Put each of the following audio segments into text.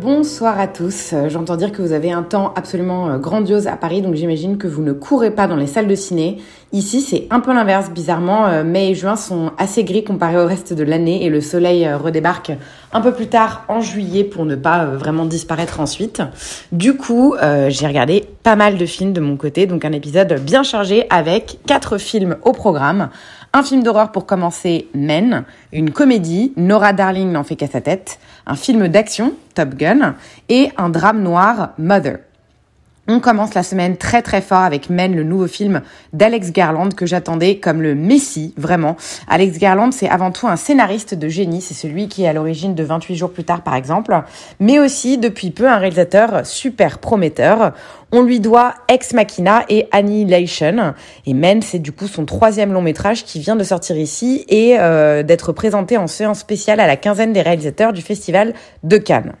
Bonsoir à tous, j'entends dire que vous avez un temps absolument euh, grandiose à Paris, donc j'imagine que vous ne courez pas dans les salles de ciné. Ici, c'est un peu l'inverse, bizarrement, euh, mai et juin sont assez gris comparé au reste de l'année et le soleil euh, redébarque un peu plus tard en juillet pour ne pas euh, vraiment disparaître ensuite. Du coup, j'ai regardé pas mal de films de mon côté, donc un épisode bien chargé avec quatre films au programme. Un film d'horreur pour commencer, Men, une comédie, Nora Darling n'en fait qu'à sa tête, un film d'action, Top Gun, et un drame noir, Mother. On commence la semaine très très fort avec Men, le nouveau film d'Alex Garland que j'attendais comme le messie, vraiment. Alex Garland, c'est avant tout un scénariste de génie, c'est celui qui est à l'origine de 28 jours plus tard par exemple, mais aussi depuis peu un réalisateur super prometteur. On lui doit Ex Machina et Annihilation. Et Men, c'est du coup son troisième long métrage qui vient de sortir ici et euh, d'être présenté en séance spéciale à la quinzaine des réalisateurs du festival de Cannes.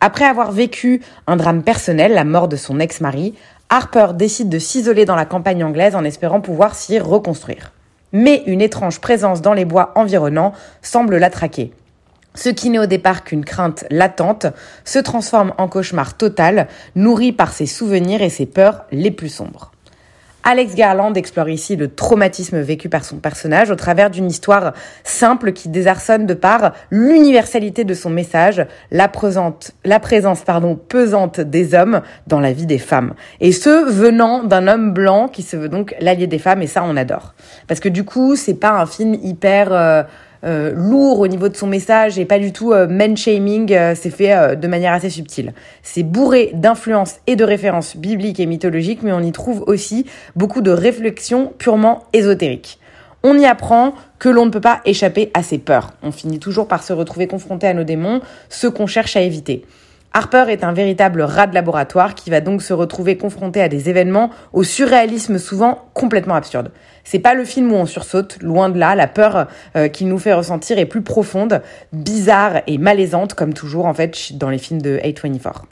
Après avoir vécu un drame personnel, la mort de son ex-mari, Harper décide de s'isoler dans la campagne anglaise en espérant pouvoir s'y reconstruire. Mais une étrange présence dans les bois environnants semble la traquer. Ce qui n'est au départ qu'une crainte latente se transforme en cauchemar total, nourri par ses souvenirs et ses peurs les plus sombres. Alex Garland explore ici le traumatisme vécu par son personnage au travers d'une histoire simple qui désarçonne de par l'universalité de son message, la, présente, la présence pardon, pesante des hommes dans la vie des femmes. Et ce, venant d'un homme blanc qui se veut donc l'allié des femmes, et ça on adore. Parce que du coup, c'est pas un film hyper... euh, euh, lourd au niveau de son message et pas du tout euh, man-shaming, euh, c'est fait euh, de manière assez subtile. C'est bourré d'influences et de références bibliques et mythologiques, mais on y trouve aussi beaucoup de réflexions purement ésotériques. On y apprend que l'on ne peut pas échapper à ses peurs. On finit toujours par se retrouver confronté à nos démons, ceux qu'on cherche à éviter. Harper est un véritable rat de laboratoire qui va donc se retrouver confronté à des événements au surréalisme souvent complètement absurde. C'est pas le film où on sursaute, loin de là, la peur euh, qu'il nous fait ressentir est plus profonde, bizarre et malaisante comme toujours en fait dans les films de A24.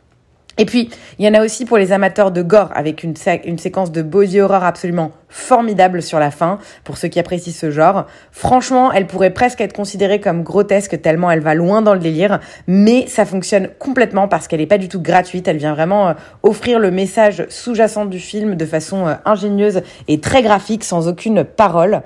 Et puis, il y en a aussi pour les amateurs de gore, avec une, une séquence de body horror absolument formidable sur la fin, pour ceux qui apprécient ce genre. Franchement, elle pourrait presque être considérée comme grotesque tellement elle va loin dans le délire, mais ça fonctionne complètement parce qu'elle n'est pas du tout gratuite, elle vient vraiment euh, offrir le message sous-jacent du film de façon euh, ingénieuse et très graphique, sans aucune parole.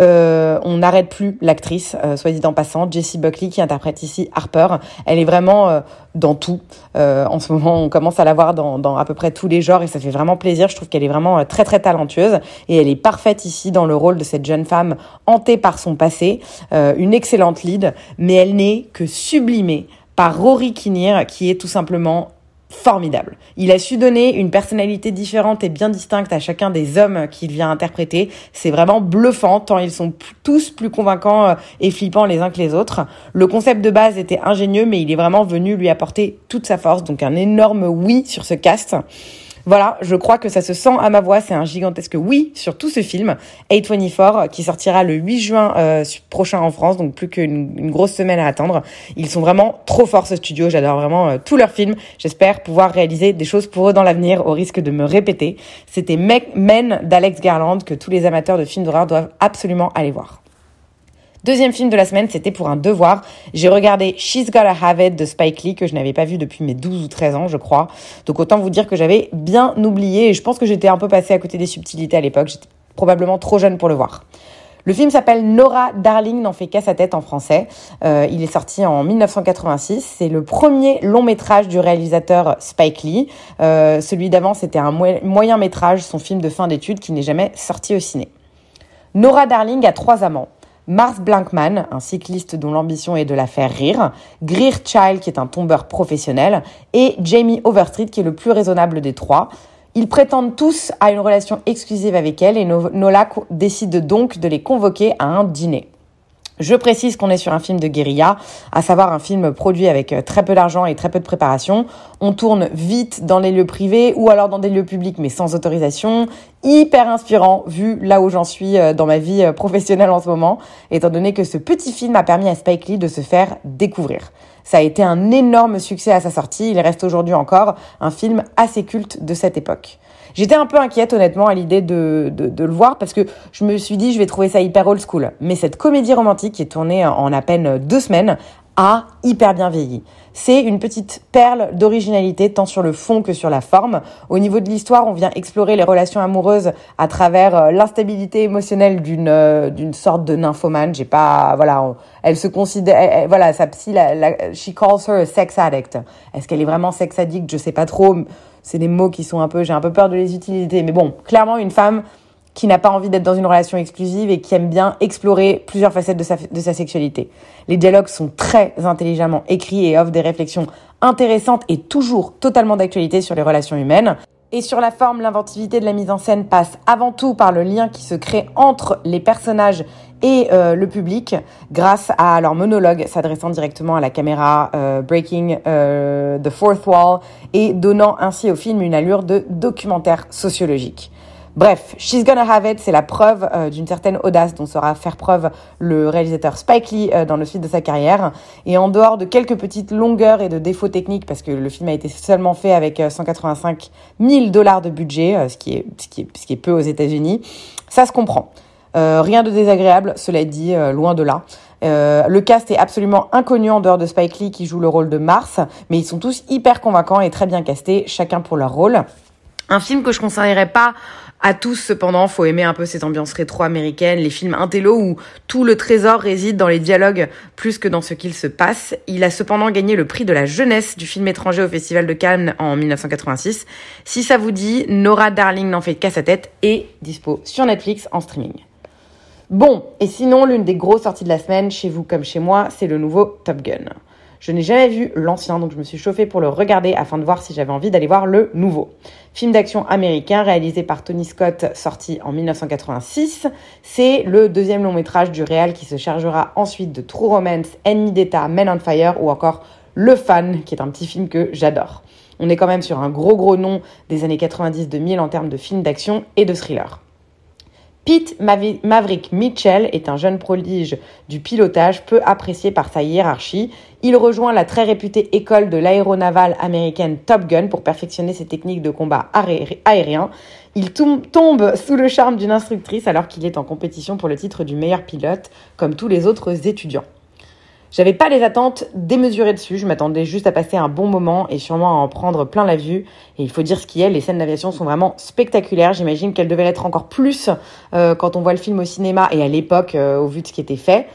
Euh, on n'arrête plus l'actrice, euh, soit dit en passant, Jessie Buckley qui interprète ici Harper. Elle est vraiment dans tout. En ce moment, on commence à la voir dans, dans à peu près tous les genres et ça fait vraiment plaisir. Je trouve qu'elle est vraiment très très talentueuse et elle est parfaite ici dans le rôle de cette jeune femme hantée par son passé, euh, une excellente lead, mais elle n'est que sublimée par Rory Kinnear qui est tout simplement formidable. Il a su donner une personnalité différente et bien distincte à chacun des hommes qu'il vient interpréter. C'est vraiment bluffant, tant ils sont tous plus convaincants euh, et flippants les uns que les autres. Le concept de base était ingénieux, mais il est vraiment venu lui apporter toute sa force. Donc un énorme oui sur ce cast. Voilà, je crois que ça se sent à ma voix, c'est un gigantesque oui sur tout ce film. A24 qui sortira le 8 juin euh, prochain en France, donc plus qu'une une grosse semaine à attendre. Ils sont vraiment trop forts ce studio, j'adore vraiment euh, tous leurs films. J'espère pouvoir réaliser des choses pour eux dans l'avenir au risque de me répéter. C'était Me- Men d'Alex Garland que tous les amateurs de films d'horreur doivent absolument aller voir. Deuxième film de la semaine, c'était pour un devoir. J'ai regardé She's Gotta Have It de Spike Lee, que je n'avais pas vu depuis mes 12 ou 13 ans, je crois. Donc autant vous dire que j'avais bien oublié, et je pense que j'étais un peu passée à côté des subtilités à l'époque. J'étais probablement trop jeune pour le voir. Le film s'appelle Nora Darling n'en fait qu'à sa tête en français. Euh, il est sorti en 1986. C'est le premier long métrage du réalisateur Spike Lee. Euh, celui d'avant, c'était un mo- moyen métrage, son film de fin d'études qui n'est jamais sorti au ciné. Nora Darling a trois amants. Mars Blankman, un cycliste dont l'ambition est de la faire rire, Greer Child, qui est un tombeur professionnel, et Jamie Overstreet, qui est le plus raisonnable des trois. Ils prétendent tous à une relation exclusive avec elle et No- Nola co- décide donc de les convoquer à un dîner. Je précise qu'on est sur un film de guérilla, à savoir un film produit avec euh, très peu d'argent et très peu de préparation. On tourne vite dans les lieux privés ou alors dans des lieux publics mais sans autorisation. Hyper inspirant vu là où j'en suis euh, dans ma vie euh, professionnelle en ce moment, étant donné que ce petit film a permis à Spike Lee de se faire découvrir. Ça a été un énorme succès à sa sortie, il reste aujourd'hui encore un film assez culte de cette époque. J'étais un peu inquiète honnêtement à l'idée de, de, le voir parce que je me suis dit je vais trouver ça hyper old school. Mais cette comédie romantique qui est tournée en à peine deux semaines a hyper bien vieilli. C'est une petite perle d'originalité tant sur le fond que sur la forme. Au niveau de l'histoire, on vient explorer les relations amoureuses à travers euh, l'instabilité émotionnelle d'une euh, d'une sorte de nymphomane. J'ai pas voilà, elle se considère voilà, sa psy la, la, she calls her a sex addict. Est-ce qu'elle est vraiment sex addict? Je sais pas trop c'est des mots qui sont un peu, j'ai un peu peur de les utiliser. Mais bon, clairement, une femme qui n'a pas envie d'être dans une relation exclusive et qui aime bien explorer plusieurs facettes de sa, de sa sexualité. Les dialogues sont très intelligemment écrits et offrent des réflexions intéressantes et toujours totalement d'actualité sur les relations humaines. Et sur la forme, l'inventivité de la mise en scène passe avant tout par le lien qui se crée entre les personnages et euh, le public grâce à leur monologue s'adressant directement à la caméra, euh, breaking euh, the fourth wall et donnant ainsi au film une allure de documentaire sociologique. Bref, She's Gonna Have It, c'est la preuve d'une certaine audace dont saura faire preuve le réalisateur Spike Lee dans le suite de sa carrière. Et en dehors de quelques petites longueurs et de défauts techniques, parce que le film a été seulement fait avec 185 000 dollars de budget, ce qui est, ce qui est, ce qui est peu aux États-Unis, ça se comprend. Euh, rien de désagréable, cela dit, euh, loin de là. Euh, le cast est absolument inconnu en dehors de Spike Lee qui joue le rôle de Mars, mais ils sont tous hyper convaincants et très bien castés, chacun pour leur rôle. Un film que je conseillerais pas à tous cependant, faut aimer un peu cette ambiance rétro-américaine, les films intello où tout le trésor réside dans les dialogues plus que dans ce qu'il se passe. Il a cependant gagné le prix de la jeunesse du film étranger au Festival de Cannes en 1986. Si ça vous dit, Nora Darling n'en fait qu'à sa tête et dispo sur Netflix en streaming. Bon, et sinon, l'une des grosses sorties de la semaine, chez vous comme chez moi, c'est le nouveau Top Gun. Je n'ai jamais vu l'ancien, donc je me suis chauffée pour le regarder afin de voir si j'avais envie d'aller voir le nouveau. Film d'action américain réalisé par Tony Scott, sorti en 1986. C'est le deuxième long métrage du réal qui se chargera ensuite de True Romance, Ennemi d'État, Men on Fire ou encore Le Fan, qui est un petit film que j'adore. On est quand même sur un gros gros nom des années 90-2000 en termes de films d'action et de thriller. Pete Maverick Mitchell est un jeune prodige du pilotage peu apprécié par sa hiérarchie. Il rejoint la très réputée école de l'aéronavale américaine Top Gun pour perfectionner ses techniques de combat aérien. Il tombe sous le charme d'une instructrice alors qu'il est en compétition pour le titre du meilleur pilote, comme tous les autres étudiants. J'avais pas les attentes démesurées dessus, je m'attendais juste à passer un bon moment et sûrement à en prendre plein la vue. Et il faut dire ce qui est, les scènes d'aviation sont vraiment spectaculaires. J'imagine qu'elles devaient l'être encore plus euh, quand on voit le film au cinéma et à l'époque euh, au vu de ce qui était fait.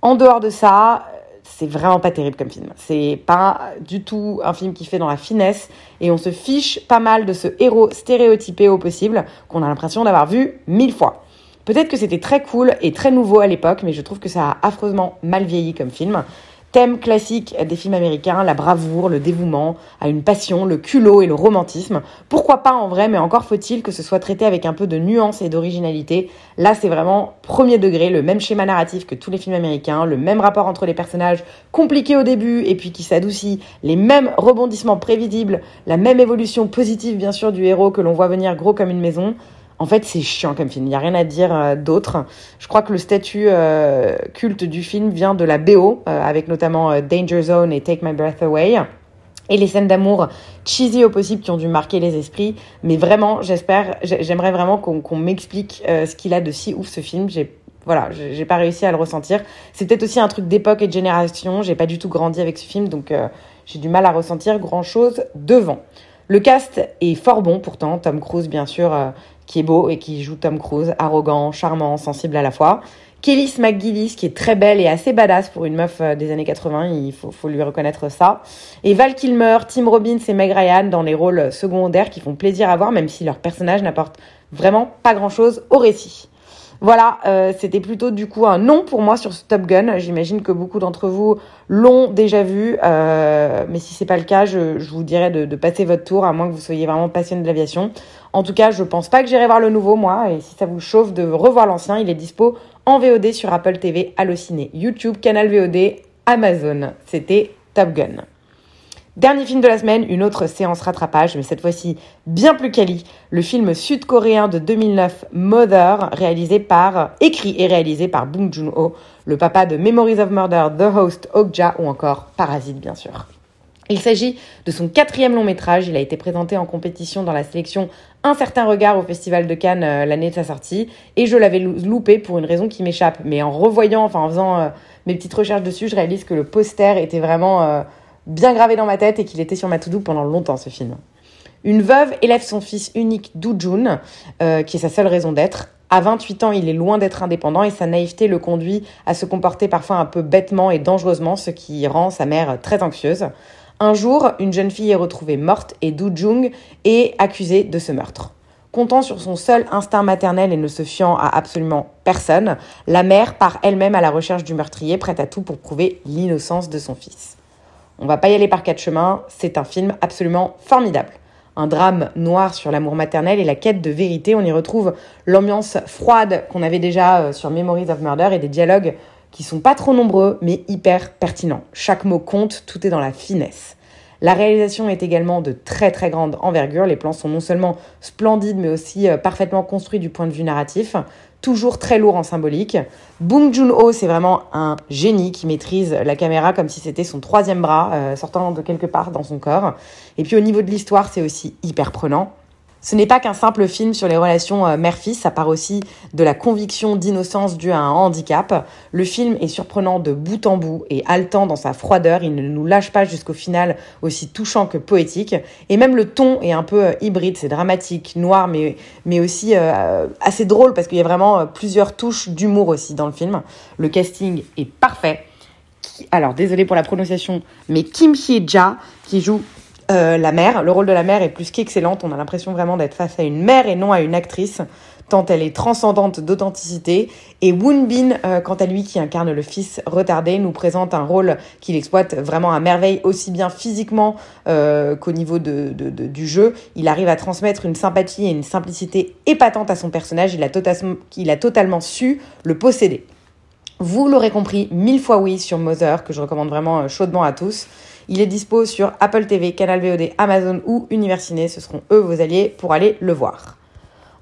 En dehors de ça, c'est vraiment pas terrible comme film. C'est pas du tout un film qui fait dans la finesse et on se fiche pas mal de ce héros stéréotypé au possible qu'on a l'impression d'avoir vu mille fois. Peut-être que c'était très cool et très nouveau à l'époque, mais je trouve que ça a affreusement mal vieilli comme film. Thème classique des films américains, la bravoure, le dévouement, à une passion, le culot et le romantisme. Pourquoi pas en vrai, mais encore faut-il que ce soit traité avec un peu de nuance et d'originalité. Là, c'est vraiment premier degré, le même schéma narratif que tous les films américains, le même rapport entre les personnages, compliqué au début et puis qui s'adoucit, les mêmes rebondissements prévisibles, la même évolution positive bien sûr du héros que l'on voit venir gros comme une maison. En fait, c'est chiant comme film. Il n'y a rien à dire euh, d'autre. Je crois que le statut euh, culte du film vient de la BO, euh, avec notamment Danger Zone et Take My Breath Away. Et les scènes d'amour cheesy au possible qui ont dû marquer les esprits. Mais vraiment, j'espère, j'aimerais vraiment qu'on m'explique ce qu'il a de si ouf ce film. J'ai voilà, j'ai pas réussi à le ressentir. C'est peut-être aussi un truc d'époque et de génération. J'ai pas du tout grandi avec ce film, donc j'ai du mal à ressentir grand chose devant. Le cast est fort bon pourtant. Tom Cruise, bien sûr, qui est beau et qui joue Tom Cruise, arrogant, charmant, sensible à la fois. Kelly McGillis, qui est très belle et assez badass pour une meuf euh, des années 80, il faut, faut lui reconnaître ça. Et Val Kilmer, Tim Robbins et Meg Ryan dans les rôles secondaires qui font plaisir à voir, même si leur personnage n'apporte vraiment pas grand-chose au récit. Voilà, euh, c'était plutôt du coup un non pour moi sur ce Top Gun. J'imagine que beaucoup d'entre vous l'ont déjà vu, euh, mais si c'est pas le cas, je, vous dirais de, de, passer votre tour, à moins que vous soyez vraiment passionné de l'aviation. En tout cas, je pense pas que j'irai voir le nouveau moi, et si ça vous chauffe de revoir l'ancien, il est dispo en VOD sur Apple TV, Allociné, YouTube, Canal VOD, Amazon. C'était Top Gun. Dernier film de la semaine, une autre séance rattrapage, mais cette fois-ci bien plus quali. Le film sud-coréen de 2009, Mother, réalisé par, écrit et réalisé par Bong Joon-ho, le papa de Memories of Murder, The Host, Okja ou encore Parasite bien sûr. Il s'agit de son quatrième long métrage. Il a été présenté en compétition dans la sélection Un certain regard au Festival de Cannes euh, l'année de sa sortie. Et je l'avais loupé pour une raison qui m'échappe. Mais en revoyant, enfin en faisant euh, mes petites recherches dessus, je réalise que le poster était vraiment euh, bien gravé dans ma tête et qu'il était sur ma to-do pendant longtemps ce film. Une veuve élève son fils unique Do Jun, euh, qui est sa seule raison d'être. À 28 ans, il est loin d'être indépendant et sa naïveté le conduit à se comporter parfois un peu bêtement et dangereusement, ce qui rend sa mère très anxieuse. Un jour, une jeune fille est retrouvée morte et Do Jung est accusé de ce meurtre. Comptant sur son seul instinct maternel et ne se fiant à absolument personne, la mère part elle-même à la recherche du meurtrier, prête à tout pour prouver l'innocence de son fils. On va pas y aller par quatre chemins, c'est un film absolument formidable. Un drame noir sur l'amour maternel et la quête de vérité. On y retrouve l'ambiance froide qu'on avait déjà euh, sur Memories of Murder et des dialogues qui sont pas trop nombreux mais hyper pertinents. Chaque mot compte, tout est dans la finesse. La réalisation est également de très très grande envergure. Les plans sont non seulement splendides mais aussi euh, parfaitement construits du point de vue narratif toujours très lourd en symbolique. Bong Joon-ho, c'est vraiment un génie qui maîtrise la caméra comme si c'était son troisième bras euh, sortant de quelque part dans son corps. Et puis au niveau de l'histoire, c'est aussi hyper prenant. Ce n'est pas qu'un simple film sur les relations euh, mère-fils, ça part aussi de la conviction d'innocence due à un handicap. Le film est surprenant de bout en bout et haletant dans sa froideur, il ne nous lâche pas jusqu'au final aussi touchant que poétique. Et même le ton est un peu euh, hybride, c'est dramatique, noir, mais, mais aussi euh, assez drôle parce qu'il y a vraiment plusieurs touches d'humour aussi dans le film. Le casting est parfait. Alors, désolé pour la prononciation, mais Kim Hye-ja, qui joue euh, la mère, le rôle de la mère est plus qu'excellente. On a l'impression vraiment d'être face à une mère et non à une actrice, tant elle est transcendante d'authenticité. Et Woon Bin, euh, quant à lui, qui incarne le fils retardé, nous présente un rôle qu'il exploite vraiment à merveille, aussi bien physiquement euh, qu'au niveau de, du jeu. Il arrive à transmettre une sympathie et une simplicité épatante à son personnage. Il a, il a totalement su le posséder. Vous l'aurez compris, mille fois oui sur Mother, que je recommande vraiment chaudement à tous. Il est dispo sur Apple TV, Canal VOD, Amazon ou Universiné. Ce seront eux vos alliés pour aller le voir.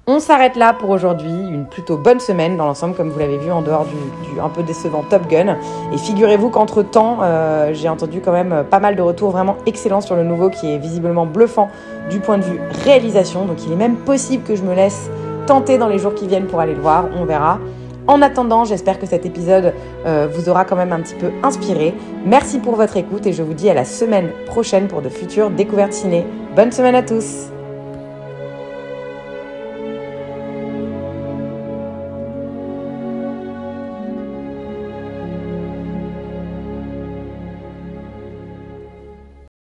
On s'arrête là pour aujourd'hui. Une plutôt bonne semaine dans l'ensemble, comme vous l'avez vu, en dehors du, un peu décevant Top Gun. Et figurez-vous qu'entre temps, euh, j'ai entendu quand même pas mal de retours vraiment excellents sur le nouveau, qui est visiblement bluffant du point de vue réalisation. Donc il est même possible que je me laisse tenter dans les jours qui viennent pour aller le voir. On verra. En attendant, j'espère que cet épisode euh, vous aura quand même un petit peu inspiré. Merci pour votre écoute et je vous dis à la semaine prochaine pour de futures découvertes ciné. Bonne semaine à tous